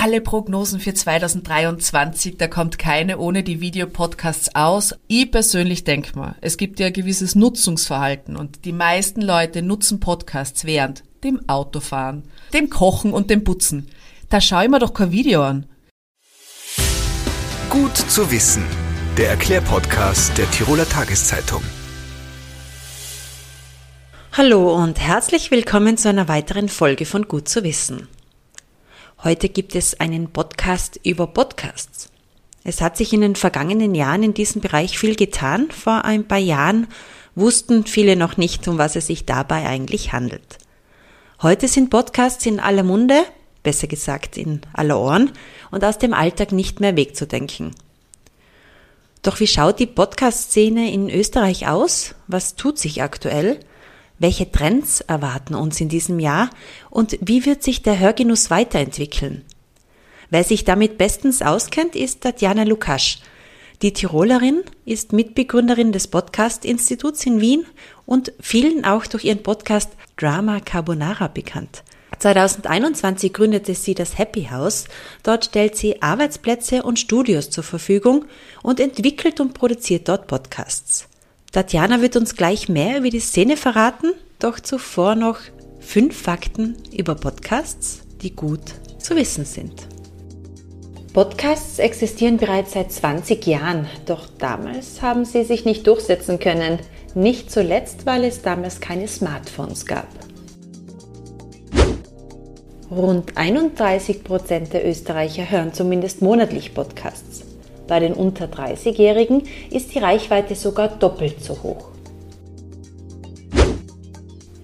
alle Prognosen für 2023, da kommt keine ohne die Videopodcasts aus. Ich persönlich denke mal, es gibt ja ein gewisses Nutzungsverhalten und die meisten Leute nutzen Podcasts während dem Autofahren, dem Kochen und dem Putzen. Da schaue ich mir doch kein Video an. Gut zu wissen. Der Erklärpodcast der Tiroler Tageszeitung. Hallo und herzlich willkommen zu einer weiteren Folge von Gut zu wissen. Heute gibt es einen Podcast über Podcasts. Es hat sich in den vergangenen Jahren in diesem Bereich viel getan. Vor ein paar Jahren wussten viele noch nicht, um was es sich dabei eigentlich handelt. Heute sind Podcasts in aller Munde, besser gesagt in aller Ohren, und aus dem Alltag nicht mehr wegzudenken. Doch wie schaut die Podcast-Szene in Österreich aus? Was tut sich aktuell? Welche Trends erwarten uns in diesem Jahr und wie wird sich der Hörgenuss weiterentwickeln? Wer sich damit bestens auskennt, ist Tatjana Lukasch. Die Tirolerin ist Mitbegründerin des Podcast-Instituts in Wien und vielen auch durch ihren Podcast Drama Carbonara bekannt. 2021 gründete sie das Happy House. Dort stellt sie Arbeitsplätze und Studios zur Verfügung und entwickelt und produziert dort Podcasts. Tatjana wird uns gleich mehr über die Szene verraten, doch zuvor noch fünf Fakten über Podcasts, die gut zu wissen sind. Podcasts existieren bereits seit 20 Jahren, doch damals haben sie sich nicht durchsetzen können. Nicht zuletzt, weil es damals keine Smartphones gab. Rund 31 Prozent der Österreicher hören zumindest monatlich Podcasts. Bei den unter 30-Jährigen ist die Reichweite sogar doppelt so hoch.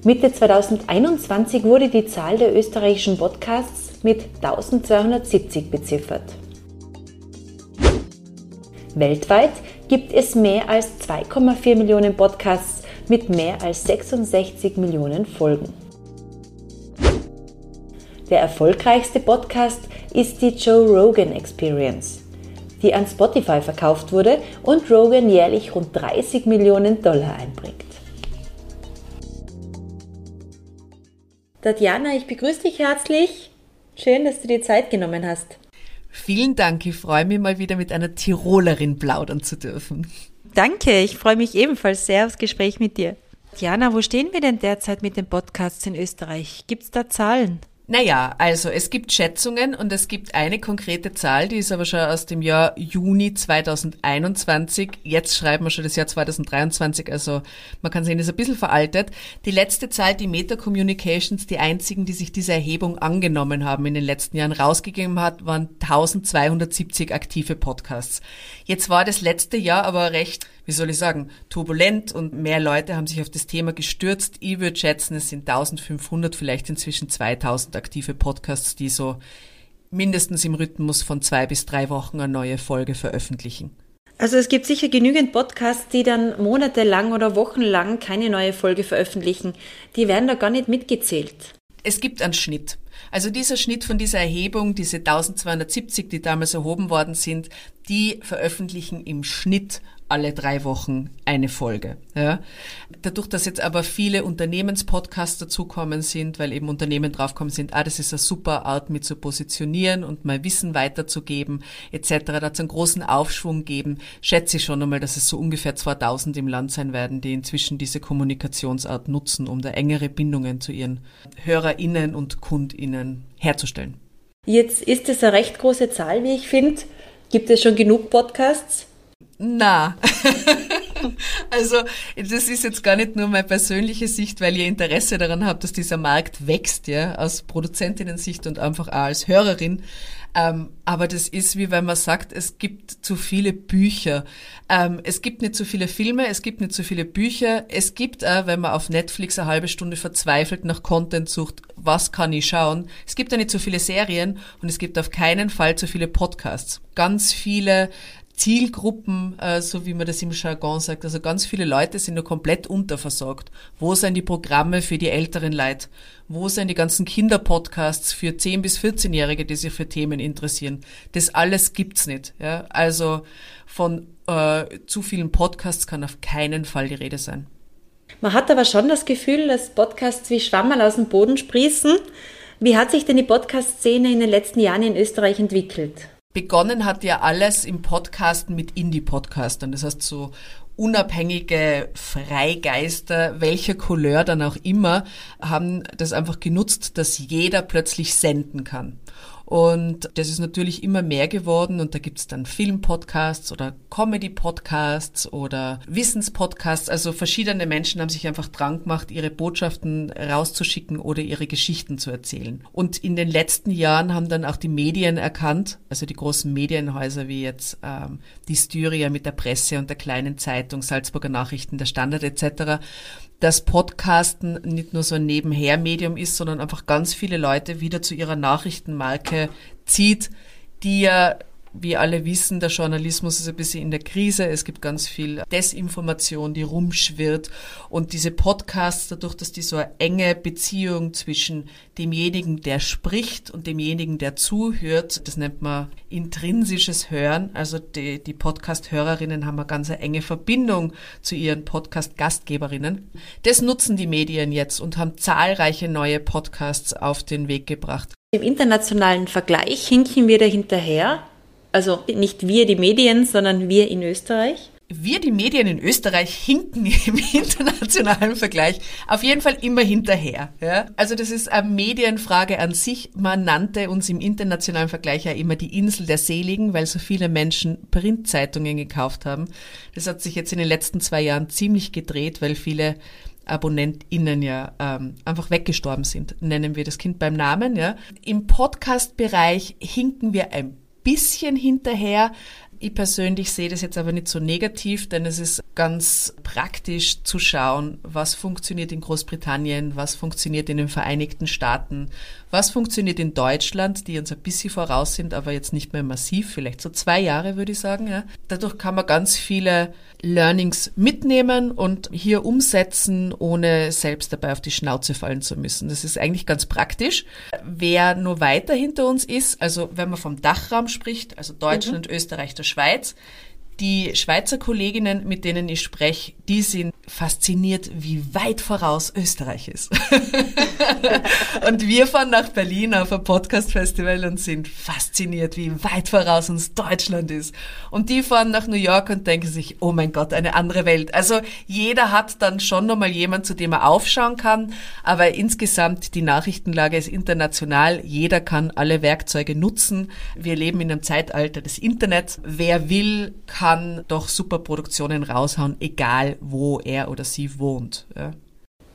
Mitte 2021 wurde die Zahl der österreichischen Podcasts mit 1270 beziffert. Weltweit gibt es mehr als 2,4 Millionen Podcasts mit mehr als 66 Millionen Folgen. Der erfolgreichste Podcast ist die Joe Rogan Experience die an Spotify verkauft wurde und Rogan jährlich rund 30 Millionen Dollar einbringt. Tatjana, ich begrüße dich herzlich. Schön, dass du dir Zeit genommen hast. Vielen Dank, ich freue mich mal wieder mit einer Tirolerin plaudern zu dürfen. Danke, ich freue mich ebenfalls sehr aufs Gespräch mit dir. Jana, wo stehen wir denn derzeit mit den Podcasts in Österreich? Gibt es da Zahlen? Naja, also es gibt Schätzungen und es gibt eine konkrete Zahl, die ist aber schon aus dem Jahr Juni 2021. Jetzt schreiben wir schon das Jahr 2023, also man kann sehen, ist ein bisschen veraltet. Die letzte Zahl, die Meta Communications, die einzigen, die sich diese Erhebung angenommen haben in den letzten Jahren rausgegeben hat, waren 1270 aktive Podcasts. Jetzt war das letzte Jahr aber recht wie soll ich sagen, turbulent und mehr Leute haben sich auf das Thema gestürzt. Ich würde schätzen, es sind 1500, vielleicht inzwischen 2000 aktive Podcasts, die so mindestens im Rhythmus von zwei bis drei Wochen eine neue Folge veröffentlichen. Also es gibt sicher genügend Podcasts, die dann monatelang oder wochenlang keine neue Folge veröffentlichen. Die werden da gar nicht mitgezählt. Es gibt einen Schnitt. Also dieser Schnitt von dieser Erhebung, diese 1270, die damals erhoben worden sind, die veröffentlichen im Schnitt alle drei Wochen eine Folge. Ja. Dadurch, dass jetzt aber viele Unternehmenspodcasts dazukommen sind, weil eben Unternehmen draufkommen sind, ah, das ist eine super Art, mit zu positionieren und mal Wissen weiterzugeben, etc., da hat einen großen Aufschwung geben, schätze ich schon einmal, dass es so ungefähr 2000 im Land sein werden, die inzwischen diese Kommunikationsart nutzen, um da engere Bindungen zu ihren HörerInnen und KundInnen herzustellen. Jetzt ist es eine recht große Zahl, wie ich finde. Gibt es schon genug Podcasts? Na, also das ist jetzt gar nicht nur meine persönliche Sicht, weil ihr Interesse daran habt, dass dieser Markt wächst, ja, aus Produzentinnen-Sicht und einfach auch als Hörerin. Ähm, aber das ist wie wenn man sagt, es gibt zu viele Bücher. Ähm, es gibt nicht zu viele Filme, es gibt nicht zu viele Bücher. Es gibt auch, wenn man auf Netflix eine halbe Stunde verzweifelt nach Content sucht, was kann ich schauen? Es gibt da nicht so viele Serien und es gibt auf keinen Fall zu viele Podcasts. Ganz viele Zielgruppen, äh, so wie man das im Jargon sagt. Also ganz viele Leute sind nur komplett unterversorgt. Wo sind die Programme für die älteren Leute? Wo sind die ganzen Kinderpodcasts für 10- bis 14-Jährige, die sich für Themen interessieren? Das alles gibt's nicht. Ja? Also von äh, zu vielen Podcasts kann auf keinen Fall die Rede sein. Man hat aber schon das Gefühl, dass Podcasts wie Schwammerl aus dem Boden sprießen. Wie hat sich denn die Podcast-Szene in den letzten Jahren in Österreich entwickelt? Begonnen hat ja alles im Podcasten mit Indie-Podcastern. Das heißt, so unabhängige Freigeister, welcher Couleur dann auch immer, haben das einfach genutzt, dass jeder plötzlich senden kann. Und das ist natürlich immer mehr geworden und da gibt's dann Filmpodcasts oder Comedy-Podcasts oder Wissenspodcasts. Also verschiedene Menschen haben sich einfach dran gemacht, ihre Botschaften rauszuschicken oder ihre Geschichten zu erzählen. Und in den letzten Jahren haben dann auch die Medien erkannt, also die großen Medienhäuser wie jetzt ähm, die Styria mit der Presse und der kleinen Zeitung, Salzburger Nachrichten, der Standard etc., dass Podcasten nicht nur so ein Nebenher-Medium ist, sondern einfach ganz viele Leute wieder zu ihrer Nachrichtenmarke zieht, die ja wie alle wissen, der Journalismus ist ein bisschen in der Krise. Es gibt ganz viel Desinformation, die rumschwirrt. Und diese Podcasts, dadurch, dass die so eine enge Beziehung zwischen demjenigen, der spricht und demjenigen, der zuhört, das nennt man intrinsisches Hören. Also die, die Podcast-Hörerinnen haben eine ganz enge Verbindung zu ihren Podcast-Gastgeberinnen. Das nutzen die Medien jetzt und haben zahlreiche neue Podcasts auf den Weg gebracht. Im internationalen Vergleich hinken wir da hinterher. Also nicht wir die Medien, sondern wir in Österreich. Wir, die Medien in Österreich, hinken im internationalen Vergleich auf jeden Fall immer hinterher. Ja? Also das ist eine Medienfrage an sich. Man nannte uns im internationalen Vergleich ja immer die Insel der Seligen, weil so viele Menschen Printzeitungen gekauft haben. Das hat sich jetzt in den letzten zwei Jahren ziemlich gedreht, weil viele AbonnentInnen ja ähm, einfach weggestorben sind, nennen wir das Kind beim Namen. Ja. Im Podcast-Bereich hinken wir ein bisschen hinterher. Ich persönlich sehe das jetzt aber nicht so negativ, denn es ist ganz praktisch zu schauen, was funktioniert in Großbritannien, was funktioniert in den Vereinigten Staaten, was funktioniert in Deutschland, die uns ein bisschen voraus sind, aber jetzt nicht mehr massiv, vielleicht so zwei Jahre würde ich sagen. Ja. Dadurch kann man ganz viele Learnings mitnehmen und hier umsetzen, ohne selbst dabei auf die Schnauze fallen zu müssen. Das ist eigentlich ganz praktisch. Wer nur weiter hinter uns ist, also wenn man vom Dachraum spricht, also Deutschland, mhm. Österreich, der Schweiz, die Schweizer Kolleginnen, mit denen ich spreche, die sind fasziniert, wie weit voraus Österreich ist. und wir fahren nach Berlin auf ein Podcast-Festival und sind fasziniert, wie weit voraus uns Deutschland ist. Und die fahren nach New York und denken sich, oh mein Gott, eine andere Welt. Also jeder hat dann schon nochmal jemand, zu dem er aufschauen kann. Aber insgesamt, die Nachrichtenlage ist international. Jeder kann alle Werkzeuge nutzen. Wir leben in einem Zeitalter des Internets. Wer will, kann doch super Produktionen raushauen, egal wo er er oder sie wohnt. Ja.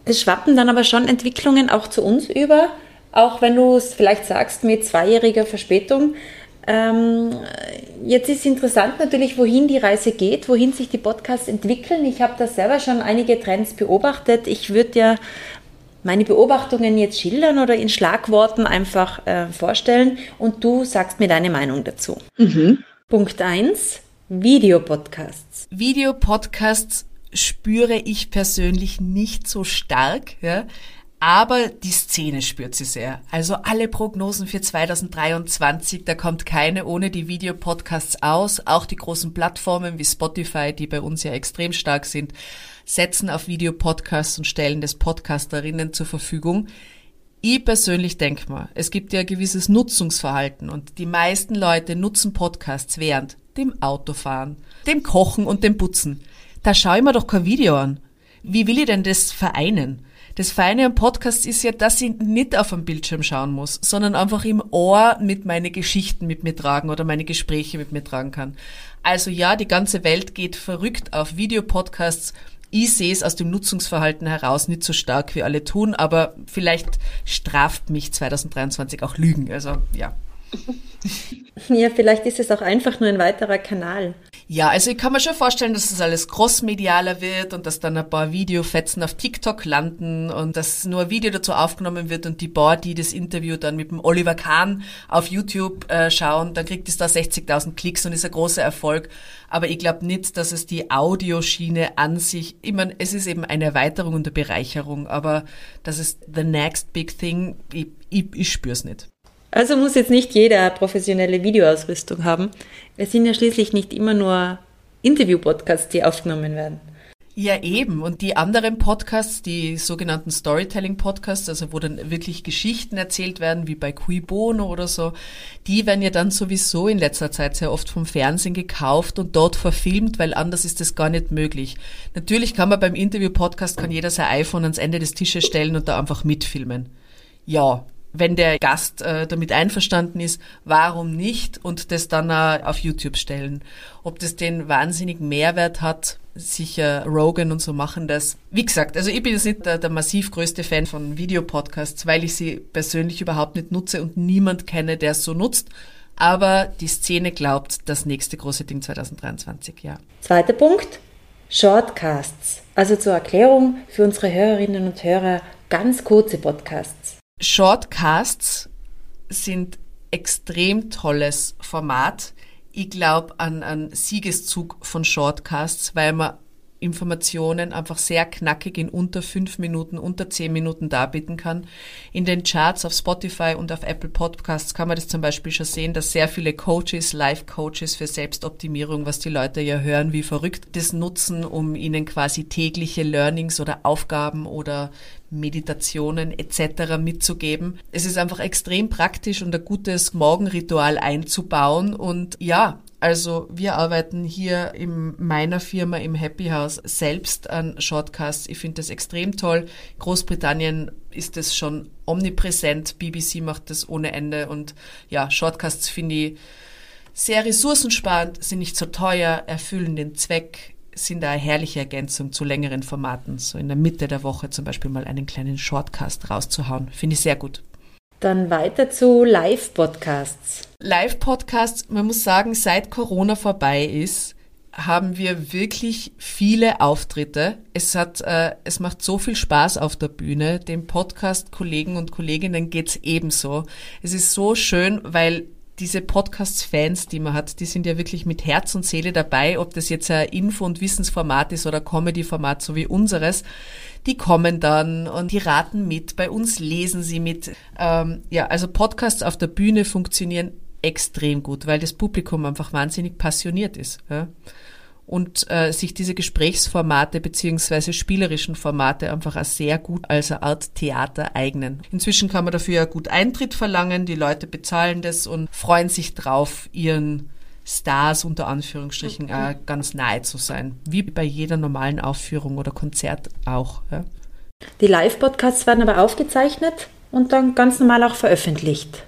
Es schwappen dann aber schon Entwicklungen auch zu uns über, auch wenn du es vielleicht sagst mit zweijähriger Verspätung. Ähm, jetzt ist interessant natürlich, wohin die Reise geht, wohin sich die Podcasts entwickeln. Ich habe da selber schon einige Trends beobachtet. Ich würde ja meine Beobachtungen jetzt schildern oder in Schlagworten einfach äh, vorstellen und du sagst mir deine Meinung dazu. Mhm. Punkt 1, Videopodcasts. Videopodcasts spüre ich persönlich nicht so stark, ja. Aber die Szene spürt sie sehr. Also alle Prognosen für 2023, da kommt keine ohne die Videopodcasts aus. Auch die großen Plattformen wie Spotify, die bei uns ja extrem stark sind, setzen auf Videopodcasts und stellen das Podcasterinnen zur Verfügung. Ich persönlich denke mal, es gibt ja ein gewisses Nutzungsverhalten und die meisten Leute nutzen Podcasts während dem Autofahren, dem Kochen und dem Putzen da schaue ich mir doch kein Video an. Wie will ich denn das vereinen? Das Feine am Podcast ist ja, dass ich nicht auf dem Bildschirm schauen muss, sondern einfach im Ohr mit meine Geschichten mit mir tragen oder meine Gespräche mit mir tragen kann. Also ja, die ganze Welt geht verrückt auf Videopodcasts. Ich sehe es aus dem Nutzungsverhalten heraus nicht so stark, wie alle tun, aber vielleicht straft mich 2023 auch Lügen. Also ja. Ja, vielleicht ist es auch einfach nur ein weiterer Kanal. Ja, also ich kann mir schon vorstellen, dass das alles crossmedialer wird und dass dann ein paar Videofetzen auf TikTok landen und dass nur ein Video dazu aufgenommen wird und die paar, die das Interview dann mit dem Oliver Kahn auf YouTube äh, schauen, dann kriegt es da 60.000 Klicks und ist ein großer Erfolg. Aber ich glaube nicht, dass es die Audioschiene an sich, ich meine, es ist eben eine Erweiterung und eine Bereicherung, aber das ist the next big thing, ich, ich, ich spüre es nicht. Also muss jetzt nicht jeder professionelle Videoausrüstung haben. Es sind ja schließlich nicht immer nur Interview-Podcasts, die aufgenommen werden. Ja, eben. Und die anderen Podcasts, die sogenannten Storytelling-Podcasts, also wo dann wirklich Geschichten erzählt werden, wie bei Cui Bono oder so, die werden ja dann sowieso in letzter Zeit sehr oft vom Fernsehen gekauft und dort verfilmt, weil anders ist das gar nicht möglich. Natürlich kann man beim Interview-Podcast, kann jeder sein iPhone ans Ende des Tisches stellen und da einfach mitfilmen. Ja, wenn der Gast äh, damit einverstanden ist, warum nicht und das dann äh, auf YouTube stellen. Ob das den wahnsinnigen Mehrwert hat, sicher Rogan und so machen das. Wie gesagt, also ich bin jetzt nicht der, der massiv größte Fan von Videopodcasts, weil ich sie persönlich überhaupt nicht nutze und niemand kenne, der es so nutzt. Aber die Szene glaubt, das nächste große Ding 2023, ja. Zweiter Punkt, Shortcasts. Also zur Erklärung für unsere Hörerinnen und Hörer ganz kurze Podcasts. Shortcasts sind extrem tolles Format. Ich glaube an einen Siegeszug von Shortcasts, weil man Informationen einfach sehr knackig in unter fünf Minuten, unter zehn Minuten darbieten kann. In den Charts auf Spotify und auf Apple Podcasts kann man das zum Beispiel schon sehen, dass sehr viele Coaches, Live-Coaches für Selbstoptimierung, was die Leute ja hören, wie verrückt, das nutzen, um ihnen quasi tägliche Learnings oder Aufgaben oder Meditationen etc. mitzugeben. Es ist einfach extrem praktisch und ein gutes Morgenritual einzubauen und ja, also wir arbeiten hier in meiner Firma im Happy House selbst an Shortcasts. Ich finde das extrem toll. Großbritannien ist es schon omnipräsent. BBC macht das ohne Ende und ja, Shortcasts finde ich sehr ressourcensparend, sind nicht so teuer, erfüllen den Zweck, sind eine herrliche Ergänzung zu längeren Formaten. So in der Mitte der Woche zum Beispiel mal einen kleinen Shortcast rauszuhauen. Finde ich sehr gut. Dann weiter zu Live-Podcasts. Live-Podcasts, man muss sagen, seit Corona vorbei ist, haben wir wirklich viele Auftritte. Es hat, äh, es macht so viel Spaß auf der Bühne. Den Podcast-Kollegen und Kolleginnen geht's ebenso. Es ist so schön, weil diese Podcast-Fans, die man hat, die sind ja wirklich mit Herz und Seele dabei, ob das jetzt ein Info- und Wissensformat ist oder Comedy-Format, so wie unseres. Die kommen dann und die raten mit, bei uns lesen sie mit. Ähm, ja, also Podcasts auf der Bühne funktionieren extrem gut, weil das Publikum einfach wahnsinnig passioniert ist. Ja? Und äh, sich diese Gesprächsformate beziehungsweise spielerischen Formate einfach auch sehr gut als eine Art Theater eignen. Inzwischen kann man dafür ja gut Eintritt verlangen, die Leute bezahlen das und freuen sich drauf, ihren Stars unter Anführungsstrichen äh, ganz nahe zu sein, wie bei jeder normalen Aufführung oder Konzert auch. Ja. Die Live-Podcasts werden aber aufgezeichnet und dann ganz normal auch veröffentlicht.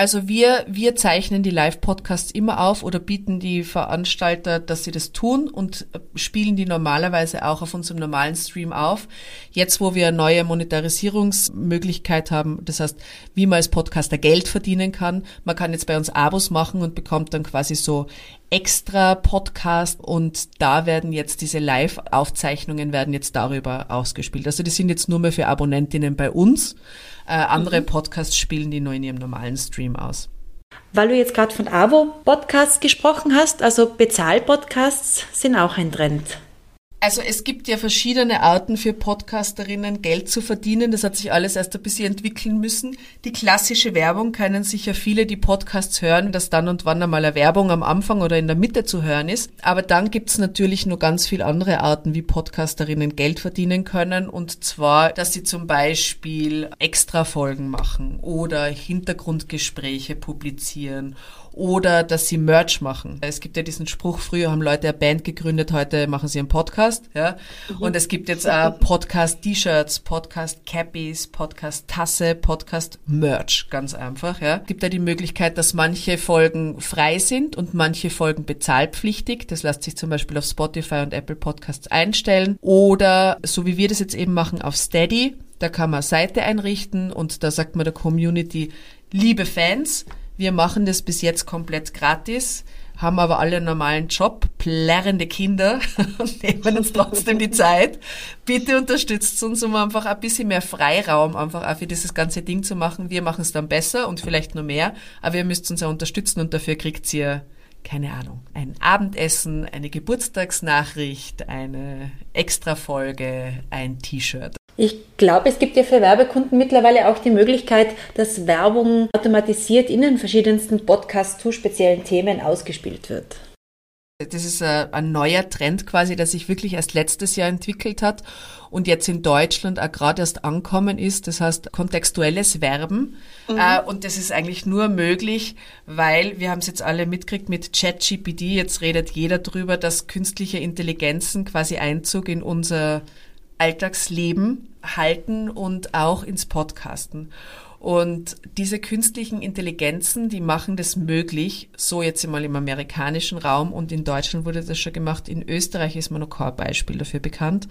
Also wir, wir zeichnen die Live-Podcasts immer auf oder bieten die Veranstalter, dass sie das tun und spielen die normalerweise auch auf unserem normalen Stream auf. Jetzt, wo wir eine neue Monetarisierungsmöglichkeit haben, das heißt, wie man als Podcaster Geld verdienen kann, man kann jetzt bei uns Abos machen und bekommt dann quasi so extra Podcast und da werden jetzt diese Live-Aufzeichnungen werden jetzt darüber ausgespielt. Also die sind jetzt nur mehr für Abonnentinnen bei uns. Äh, andere mhm. Podcasts spielen die nur in ihrem normalen Stream aus. Weil du jetzt gerade von Abo-Podcasts gesprochen hast, also Bezahl-Podcasts sind auch ein Trend. Also es gibt ja verschiedene Arten für Podcasterinnen Geld zu verdienen. Das hat sich alles erst ein bisschen entwickeln müssen. Die klassische Werbung kennen sicher viele, die Podcasts hören, dass dann und wann einmal eine Werbung am Anfang oder in der Mitte zu hören ist. Aber dann gibt's natürlich nur ganz viele andere Arten, wie Podcasterinnen Geld verdienen können. Und zwar, dass sie zum Beispiel Extra-Folgen machen oder Hintergrundgespräche publizieren oder dass sie Merch machen. Es gibt ja diesen Spruch, früher haben Leute eine Band gegründet, heute machen sie einen Podcast. Ja? Mhm. Und es gibt jetzt äh, Podcast-T-Shirts, Podcast-Cappies, Podcast-Tasse, Podcast-Merch, ganz einfach. Ja? Es gibt ja die Möglichkeit, dass manche Folgen frei sind und manche Folgen bezahlpflichtig. Das lässt sich zum Beispiel auf Spotify und Apple Podcasts einstellen. Oder so wie wir das jetzt eben machen auf Steady, da kann man Seite einrichten und da sagt man der Community, liebe Fans, wir machen das bis jetzt komplett gratis, haben aber alle einen normalen Job, plärrende Kinder und nehmen uns trotzdem die Zeit. Bitte unterstützt uns, um einfach ein bisschen mehr Freiraum einfach auch für dieses ganze Ding zu machen. Wir machen es dann besser und vielleicht noch mehr, aber ihr müsst uns ja unterstützen und dafür kriegt ihr keine Ahnung, ein Abendessen, eine Geburtstagsnachricht, eine Extrafolge, ein T-Shirt. Ich glaube, es gibt ja für Werbekunden mittlerweile auch die Möglichkeit, dass Werbung automatisiert in den verschiedensten Podcasts zu speziellen Themen ausgespielt wird. Das ist ein, ein neuer Trend quasi, der sich wirklich erst letztes Jahr entwickelt hat und jetzt in Deutschland auch gerade erst ankommen ist. Das heißt kontextuelles Verben. Mhm. Äh, und das ist eigentlich nur möglich, weil wir haben es jetzt alle mitgekriegt mit ChatGPT. Jetzt redet jeder drüber, dass künstliche Intelligenzen quasi Einzug in unser Alltagsleben halten und auch ins Podcasten. Und diese künstlichen Intelligenzen, die machen das möglich, so jetzt einmal im amerikanischen Raum und in Deutschland wurde das schon gemacht, in Österreich ist man noch kein Beispiel dafür bekannt,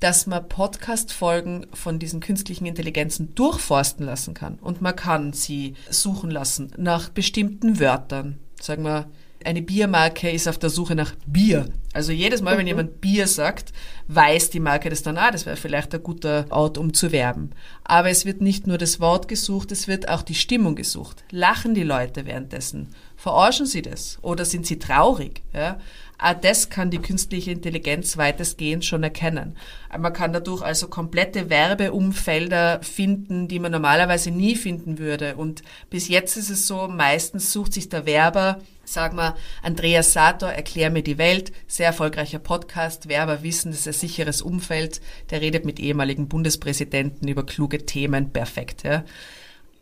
dass man Podcast-Folgen von diesen künstlichen Intelligenzen durchforsten lassen kann. Und man kann sie suchen lassen nach bestimmten Wörtern. Sagen wir, eine Biermarke ist auf der Suche nach Bier. Also jedes Mal, wenn mhm. jemand Bier sagt, weiß die Marke das dann, ah, das wäre vielleicht ein guter Ort, um zu werben. Aber es wird nicht nur das Wort gesucht, es wird auch die Stimmung gesucht. Lachen die Leute währenddessen? Verarschen sie das? Oder sind sie traurig? Ja? Auch das kann die künstliche Intelligenz weitestgehend schon erkennen. Man kann dadurch also komplette Werbeumfelder finden, die man normalerweise nie finden würde. Und bis jetzt ist es so, meistens sucht sich der Werber Sag mal, Andreas Sator, Erklär mir die Welt, sehr erfolgreicher Podcast, Werber wissen, das ist ein sicheres Umfeld, der redet mit ehemaligen Bundespräsidenten über kluge Themen, perfekt. Ja.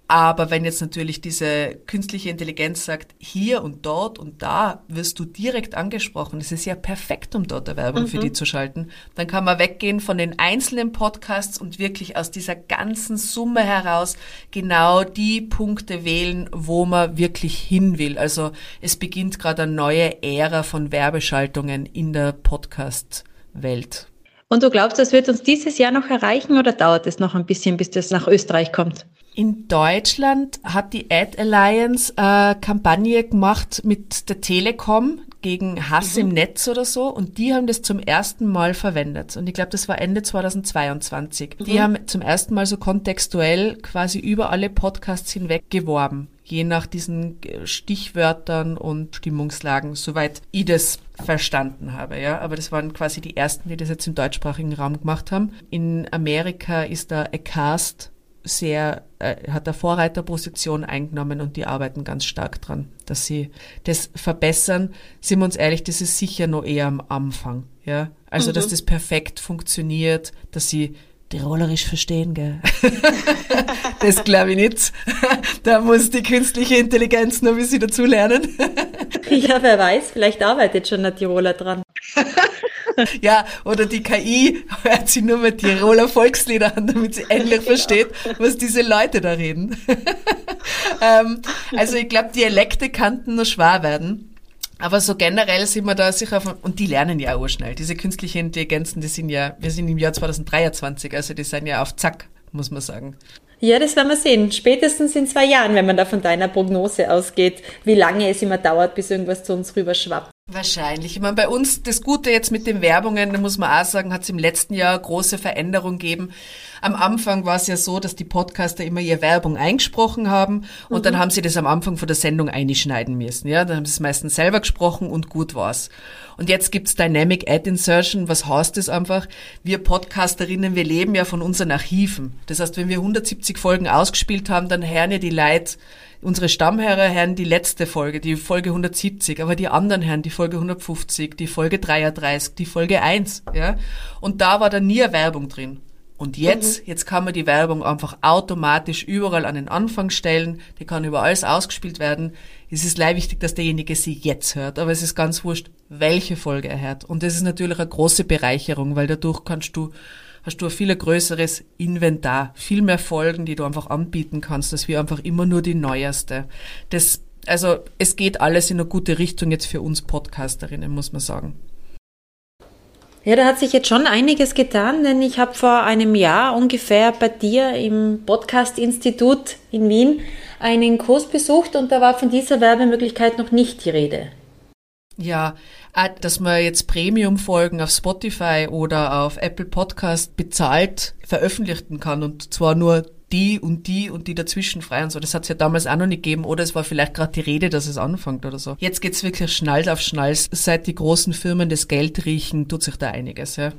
Aber wenn jetzt natürlich diese künstliche Intelligenz sagt, hier und dort und da wirst du direkt angesprochen, das ist ja perfekt, um dort eine Werbung mhm. für die zu schalten, dann kann man weggehen von den einzelnen Podcasts und wirklich aus dieser ganzen Summe heraus genau die Punkte wählen, wo man wirklich hin will. Also es beginnt gerade eine neue Ära von Werbeschaltungen in der Podcast-Welt. Und du glaubst, das wird uns dieses Jahr noch erreichen oder dauert es noch ein bisschen, bis das nach Österreich kommt? In Deutschland hat die Ad Alliance äh, Kampagne gemacht mit der Telekom gegen Hass mhm. im Netz oder so und die haben das zum ersten Mal verwendet und ich glaube, das war Ende 2022. Mhm. Die haben zum ersten Mal so kontextuell quasi über alle Podcasts hinweg geworben, je nach diesen Stichwörtern und Stimmungslagen, soweit ich das verstanden habe, ja. Aber das waren quasi die ersten, die das jetzt im deutschsprachigen Raum gemacht haben. In Amerika ist da Acast sehr, äh, hat eine Vorreiterposition eingenommen und die arbeiten ganz stark dran, dass sie das verbessern. Sind wir uns ehrlich, das ist sicher noch eher am Anfang, ja. Also, mhm. dass das perfekt funktioniert, dass sie Tirolerisch verstehen, gell? das glaube ich nicht. Da muss die künstliche Intelligenz noch ein bisschen dazu lernen. ja, wer weiß, vielleicht arbeitet schon ein Tiroler dran. ja, oder die KI hört sie nur mit Tiroler Volkslieder an, damit sie endlich versteht, was diese Leute da reden. ähm, also ich glaube, Dialekte kannten nur schwer werden. Aber so generell sind wir da sicher von, und die lernen ja auch schnell. Diese künstlichen Intelligenzen, die sind ja, wir sind im Jahr 2023, also die sind ja auf Zack, muss man sagen. Ja, das werden wir sehen. Spätestens in zwei Jahren, wenn man da von deiner Prognose ausgeht, wie lange es immer dauert, bis irgendwas zu uns rüber schwappt. Wahrscheinlich. Ich meine, bei uns, das Gute jetzt mit den Werbungen, da muss man auch sagen, hat es im letzten Jahr große Veränderung gegeben. Am Anfang war es ja so, dass die Podcaster immer ihre Werbung eingesprochen haben und mhm. dann haben sie das am Anfang von der Sendung einschneiden müssen. Ja, dann haben sie es meistens selber gesprochen und gut war's. Und jetzt gibt's Dynamic Ad Insertion. Was heißt das einfach? Wir Podcasterinnen, wir leben ja von unseren Archiven. Das heißt, wenn wir 170 Folgen ausgespielt haben, dann hören ja die Leute unsere Stammhörer hören die letzte Folge, die Folge 170, aber die anderen hören die Folge 150, die Folge 33, die Folge 1, ja. Und da war dann nie Werbung drin. Und jetzt, mhm. jetzt kann man die Werbung einfach automatisch überall an den Anfang stellen, die kann über alles ausgespielt werden. Es ist leid wichtig, dass derjenige sie jetzt hört, aber es ist ganz wurscht, welche Folge er hört. Und das ist natürlich eine große Bereicherung, weil dadurch kannst du hast du ein viel größeres Inventar, viel mehr Folgen, die du einfach anbieten kannst, als wie einfach immer nur die neueste. Das, also es geht alles in eine gute Richtung jetzt für uns Podcasterinnen, muss man sagen. Ja, da hat sich jetzt schon einiges getan, denn ich habe vor einem Jahr ungefähr bei dir im Podcast-Institut in Wien einen Kurs besucht und da war von dieser Werbemöglichkeit noch nicht die Rede. Ja, dass man jetzt Premium-Folgen auf Spotify oder auf Apple Podcast bezahlt veröffentlichen kann und zwar nur die und die und die dazwischen frei und so. Das hat es ja damals auch noch nicht gegeben oder es war vielleicht gerade die Rede, dass es anfängt oder so. Jetzt geht's wirklich Schnall auf Schnall. Seit die großen Firmen das Geld riechen, tut sich da einiges. Ja.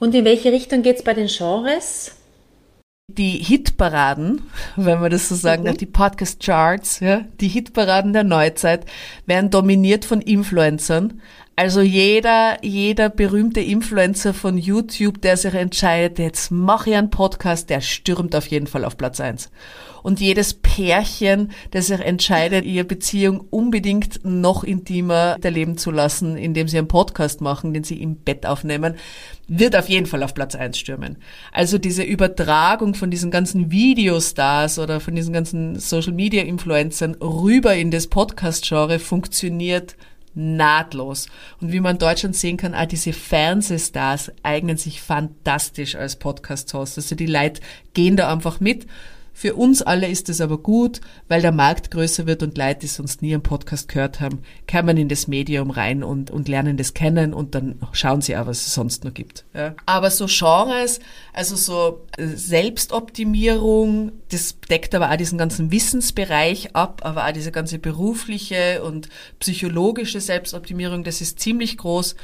Und in welche Richtung geht's bei den Genres? Die Hitparaden, wenn man das so sagen mhm. darf, die Podcast-Charts, ja, die Hitparaden der Neuzeit werden dominiert von Influencern. Also jeder, jeder berühmte Influencer von YouTube, der sich entscheidet, jetzt mache ich einen Podcast, der stürmt auf jeden Fall auf Platz eins. Und jedes Pärchen, das sich entscheidet, ihre Beziehung unbedingt noch intimer erleben zu lassen, indem sie einen Podcast machen, den sie im Bett aufnehmen, wird auf jeden Fall auf Platz eins stürmen. Also diese Übertragung von diesen ganzen Videostars oder von diesen ganzen Social Media Influencern rüber in das Podcast-Genre funktioniert nahtlos. Und wie man in Deutschland sehen kann, auch diese Fernsehstars eignen sich fantastisch als Podcast-Host. Also die Leute gehen da einfach mit für uns alle ist es aber gut, weil der Markt größer wird und Leute, die sonst nie einen Podcast gehört haben, kann in das Medium rein und, und lernen das kennen und dann schauen sie auch, was es sonst noch gibt. Ja. Aber so Genres, also so äh, Selbstoptimierung, das deckt aber auch diesen ganzen Wissensbereich ab, aber auch diese ganze berufliche und psychologische Selbstoptimierung, das ist ziemlich groß.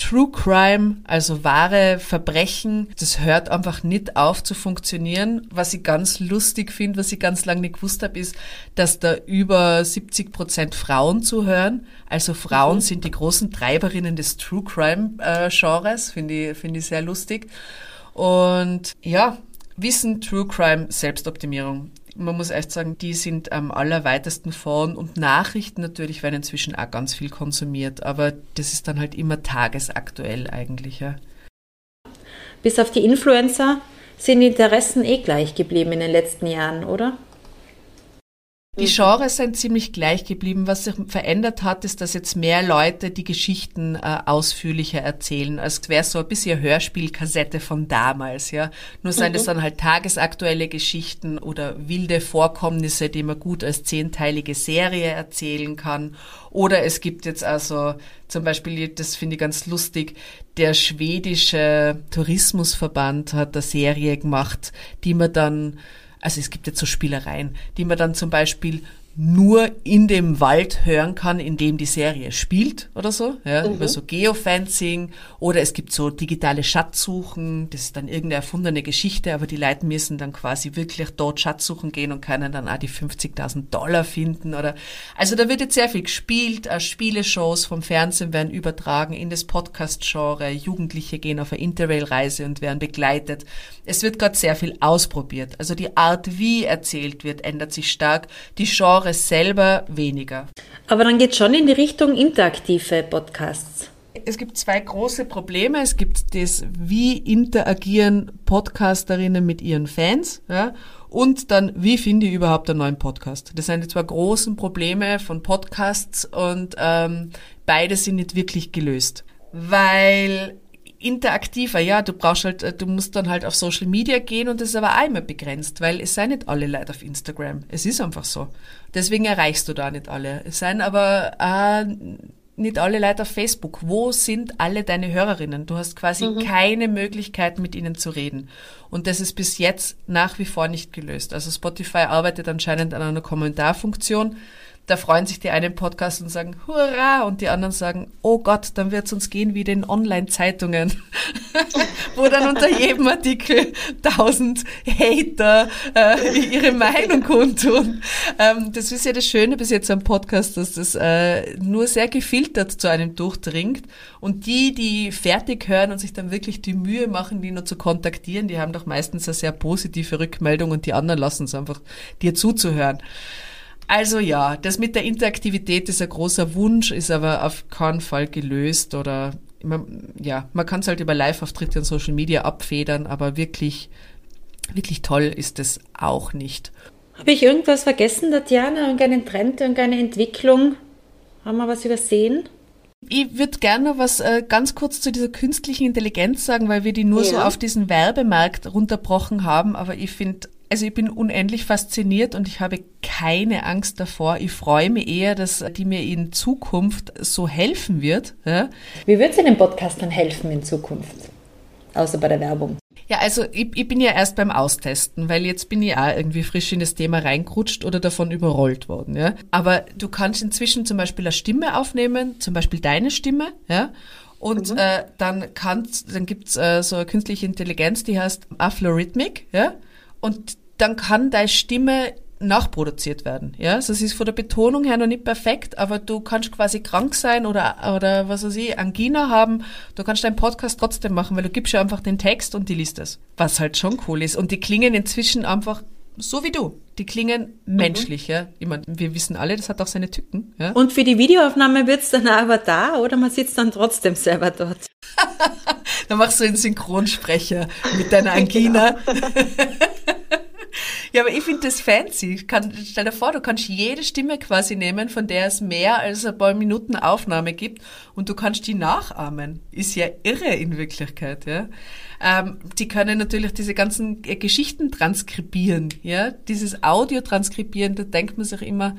True Crime, also wahre Verbrechen, das hört einfach nicht auf zu funktionieren. Was ich ganz lustig finde, was ich ganz lange nicht gewusst habe, ist, dass da über 70 Prozent Frauen zuhören. Also Frauen mhm. sind die großen Treiberinnen des True Crime äh, Genres, finde ich, finde ich sehr lustig. Und ja, Wissen, True Crime, Selbstoptimierung man muss echt sagen, die sind am allerweitesten vorn und Nachrichten natürlich werden inzwischen auch ganz viel konsumiert, aber das ist dann halt immer tagesaktuell eigentlich. Ja. Bis auf die Influencer sind die Interessen eh gleich geblieben in den letzten Jahren, oder? Die mhm. Genres sind ziemlich gleich geblieben. Was sich verändert hat, ist, dass jetzt mehr Leute die Geschichten äh, ausführlicher erzählen. Als wäre so ein bisschen Hörspielkassette von damals, ja. Nur seien mhm. das dann halt tagesaktuelle Geschichten oder wilde Vorkommnisse, die man gut als zehnteilige Serie erzählen kann. Oder es gibt jetzt also zum Beispiel, das finde ich ganz lustig, der schwedische Tourismusverband hat eine Serie gemacht, die man dann also es gibt jetzt so Spielereien, die man dann zum Beispiel nur in dem Wald hören kann, in dem die Serie spielt oder so, ja, mhm. über so Geofencing oder es gibt so digitale Schatzsuchen, das ist dann irgendeine erfundene Geschichte, aber die Leute müssen dann quasi wirklich dort Schatzsuchen gehen und können dann auch die 50.000 Dollar finden oder, also da wird jetzt sehr viel gespielt, auch Spieleshows vom Fernsehen werden übertragen in das Podcast-Genre, Jugendliche gehen auf eine Interrail-Reise und werden begleitet. Es wird gerade sehr viel ausprobiert, also die Art, wie erzählt wird, ändert sich stark, die Genre Genres selber weniger. Aber dann geht es schon in die Richtung interaktive Podcasts. Es gibt zwei große Probleme. Es gibt das, wie interagieren Podcasterinnen mit ihren Fans, ja, und dann, wie finde ich überhaupt einen neuen Podcast? Das sind die zwei großen Probleme von Podcasts und ähm, beide sind nicht wirklich gelöst. Weil interaktiver, ja, du brauchst halt, äh, du musst dann halt auf Social Media gehen und das ist aber auch immer begrenzt, weil es seien nicht alle Leute auf Instagram. Es ist einfach so. Deswegen erreichst du da nicht alle. Es seien aber auch nicht alle Leute auf Facebook. Wo sind alle deine Hörerinnen? Du hast quasi mhm. keine Möglichkeit, mit ihnen zu reden. Und das ist bis jetzt nach wie vor nicht gelöst. Also Spotify arbeitet anscheinend an einer Kommentarfunktion da freuen sich die einen Podcast und sagen Hurra und die anderen sagen, oh Gott, dann wird es uns gehen wie den Online-Zeitungen, wo dann unter jedem Artikel tausend Hater äh, ihre Meinung kundtun. Ähm, das ist ja das Schöne bis jetzt am Podcast, dass das äh, nur sehr gefiltert zu einem durchdringt und die, die fertig hören und sich dann wirklich die Mühe machen, die nur zu kontaktieren, die haben doch meistens eine sehr positive Rückmeldung und die anderen lassen es einfach, dir zuzuhören. Also ja, das mit der Interaktivität ist ein großer Wunsch, ist aber auf keinen Fall gelöst oder ja, man kann es halt über Live-Auftritte und Social Media abfedern, aber wirklich, wirklich toll ist es auch nicht. Habe ich irgendwas vergessen, Tatjana? Irgendeinen Trend, irgendeine Entwicklung? Haben wir was übersehen? Ich würde gerne was äh, ganz kurz zu dieser künstlichen Intelligenz sagen, weil wir die nur ja. so auf diesen Werbemarkt runterbrochen haben, aber ich finde also ich bin unendlich fasziniert und ich habe keine Angst davor. Ich freue mich eher, dass die mir in Zukunft so helfen wird. Ja. Wie wird sie den Podcastern helfen in Zukunft? Außer bei der Werbung. Ja, also ich, ich bin ja erst beim Austesten, weil jetzt bin ich auch irgendwie frisch in das Thema reingerutscht oder davon überrollt worden. Ja. Aber du kannst inzwischen zum Beispiel eine Stimme aufnehmen, zum Beispiel deine Stimme, ja. Und mhm. äh, dann kannst, dann gibt's äh, so eine künstliche Intelligenz, die heißt Aflorhythmic, ja. Und dann kann deine Stimme nachproduziert werden. Ja, also es ist von der Betonung her noch nicht perfekt, aber du kannst quasi krank sein oder, oder was weiß ich, Angina haben. Du kannst deinen Podcast trotzdem machen, weil du gibst ja einfach den Text und die liest es. Was halt schon cool ist. Und die klingen inzwischen einfach so wie du. Die klingen mhm. menschlich, ja. Ich meine, wir wissen alle, das hat auch seine Tücken. Ja? Und für die Videoaufnahme wird's dann aber da oder man sitzt dann trotzdem selber dort? dann machst du einen Synchronsprecher mit deiner Angina. Ja, aber ich finde das fancy. Kann, stell dir vor, du kannst jede Stimme quasi nehmen, von der es mehr als ein paar Minuten Aufnahme gibt und du kannst die nachahmen. Ist ja irre in Wirklichkeit, ja. Ähm, die können natürlich diese ganzen äh, Geschichten transkribieren, ja. Dieses Audio transkribieren, da denkt man sich immer,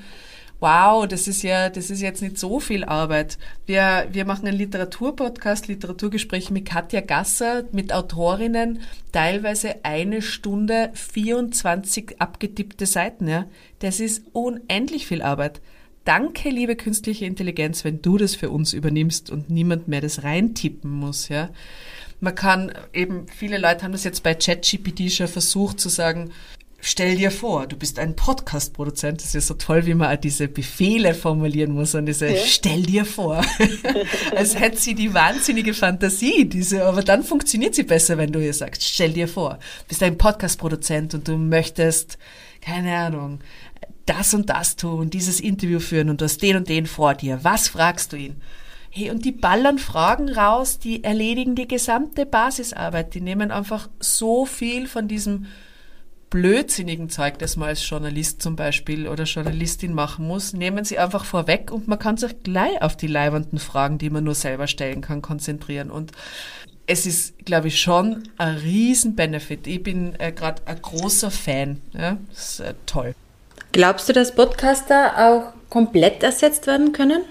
wow, das ist ja, das ist jetzt nicht so viel Arbeit. Wir, wir machen einen Literaturpodcast, Literaturgespräche mit Katja Gasser, mit Autorinnen, teilweise eine Stunde 24 abgetippte Seiten, ja. Das ist unendlich viel Arbeit. Danke, liebe künstliche Intelligenz, wenn du das für uns übernimmst und niemand mehr das reintippen muss, ja. Man kann eben, viele Leute haben das jetzt bei ChatGPT schon versucht zu sagen, stell dir vor, du bist ein Podcast-Produzent. Das ist ja so toll, wie man diese Befehle formulieren muss und diese ja. stell dir vor. Als hätte sie die wahnsinnige Fantasie, diese, aber dann funktioniert sie besser, wenn du ihr sagst, stell dir vor, du bist ein Podcast-Produzent und du möchtest, keine Ahnung, das und das tun, dieses Interview führen und du hast den und den vor dir. Was fragst du ihn? Hey, und die ballern Fragen raus, die erledigen die gesamte Basisarbeit. Die nehmen einfach so viel von diesem blödsinnigen Zeug, das man als Journalist zum Beispiel oder Journalistin machen muss, nehmen sie einfach vorweg und man kann sich gleich auf die leibenden Fragen, die man nur selber stellen kann, konzentrieren. Und es ist, glaube ich, schon ein Riesen-Benefit. Ich bin äh, gerade ein großer Fan. Ja? Das ist äh, toll. Glaubst du, dass Podcaster auch komplett ersetzt werden können?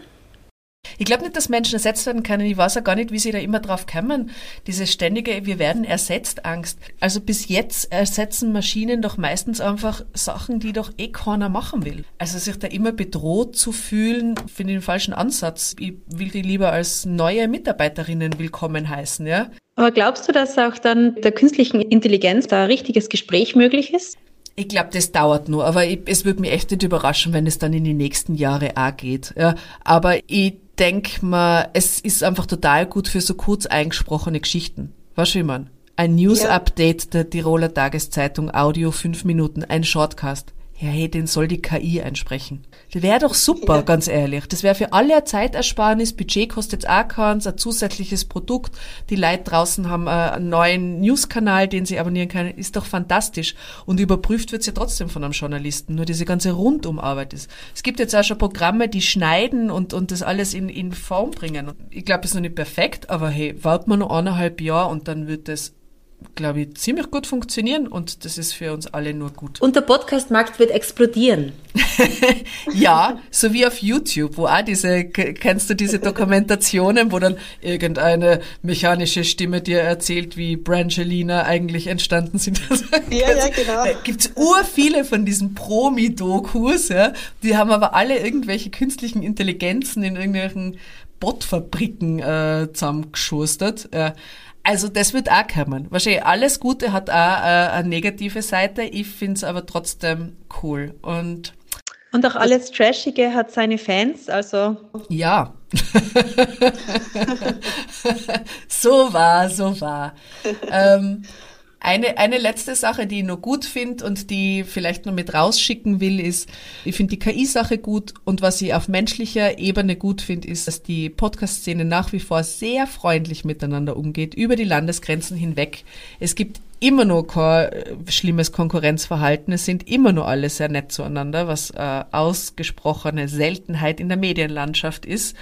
Ich glaube nicht, dass Menschen ersetzt werden können. Ich weiß auch gar nicht, wie sie da immer drauf kommen. Diese ständige, wir werden ersetzt Angst. Also bis jetzt ersetzen Maschinen doch meistens einfach Sachen, die doch eh keiner machen will. Also sich da immer bedroht zu fühlen, finde ich den falschen Ansatz. Ich will die lieber als neue Mitarbeiterinnen willkommen heißen, ja. Aber glaubst du, dass auch dann der künstlichen Intelligenz da ein richtiges Gespräch möglich ist? Ich glaube, das dauert nur, aber ich, es würde mich echt nicht überraschen, wenn es dann in die nächsten Jahre auch geht. Ja, aber ich denke mal, es ist einfach total gut für so kurz eingesprochene Geschichten. Was will man? Ein News-Update ja. der Tiroler Tageszeitung, Audio fünf Minuten, ein Shortcast ja, hey, den soll die KI einsprechen. Das wäre doch super, ja. ganz ehrlich. Das wäre für alle eine Zeitersparnis, Budget kostet auch keins, ein zusätzliches Produkt. Die Leute draußen haben einen neuen News-Kanal, den sie abonnieren können. Ist doch fantastisch. Und überprüft wird's ja trotzdem von einem Journalisten. Nur diese ganze Rundumarbeit ist. Es gibt jetzt auch schon Programme, die schneiden und, und das alles in, in Form bringen. Ich glaube, es ist noch nicht perfekt, aber hey, warten wir noch eineinhalb Jahre und dann wird das glaube ich, ziemlich gut funktionieren und das ist für uns alle nur gut. Und der Podcast-Markt wird explodieren. ja, so wie auf YouTube, wo auch diese, kennst du diese Dokumentationen, wo dann irgendeine mechanische Stimme dir erzählt, wie Brangelina eigentlich entstanden sind. ja, ja, genau. Da gibt's ur viele von diesen Promi-Dokus, ja. Die haben aber alle irgendwelche künstlichen Intelligenzen in irgendwelchen Botfabriken äh, zusammengeschustert. Ja. Also das wird auch kommen. Wahrscheinlich alles Gute hat auch äh, eine negative Seite. Ich finde es aber trotzdem cool. Und, und auch alles Trashige hat seine Fans, also. Ja. so war, so war. ähm, eine, eine letzte Sache, die ich noch gut finde und die vielleicht noch mit rausschicken will, ist, ich finde die KI-Sache gut und was ich auf menschlicher Ebene gut finde, ist, dass die Podcast-Szene nach wie vor sehr freundlich miteinander umgeht, über die Landesgrenzen hinweg. Es gibt immer noch kein äh, schlimmes Konkurrenzverhalten. Es sind immer noch alle sehr nett zueinander, was äh, ausgesprochene Seltenheit in der Medienlandschaft ist.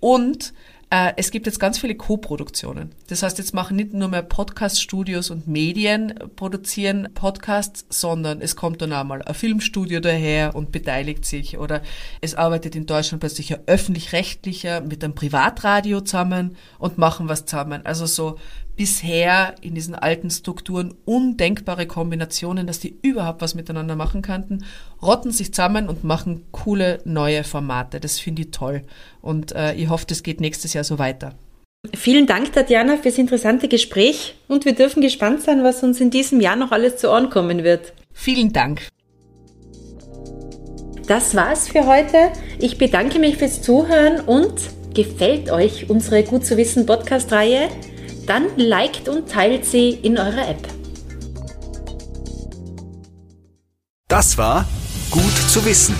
Und äh, es gibt jetzt ganz viele Co-Produktionen. Das heißt, jetzt machen nicht nur mehr Podcast-Studios und Medien produzieren Podcasts, sondern es kommt dann auch mal ein Filmstudio daher und beteiligt sich oder es arbeitet in Deutschland plötzlich ein öffentlich-rechtlicher mit einem Privatradio zusammen und machen was zusammen. Also so bisher in diesen alten Strukturen undenkbare Kombinationen, dass die überhaupt was miteinander machen könnten, rotten sich zusammen und machen coole neue Formate. Das finde ich toll. Und äh, ich hoffe, das geht nächstes Jahr so weiter. Vielen Dank, Tatjana, fürs interessante Gespräch und wir dürfen gespannt sein, was uns in diesem Jahr noch alles zu Ohren kommen wird. Vielen Dank. das war's für heute. Ich bedanke mich fürs Zuhören und gefällt euch unsere Gut zu wissen Podcast-Reihe? Dann liked und teilt sie in eurer App. Das war Gut zu wissen,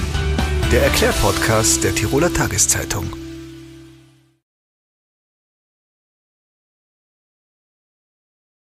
der Erklärpodcast der Tiroler Tageszeitung.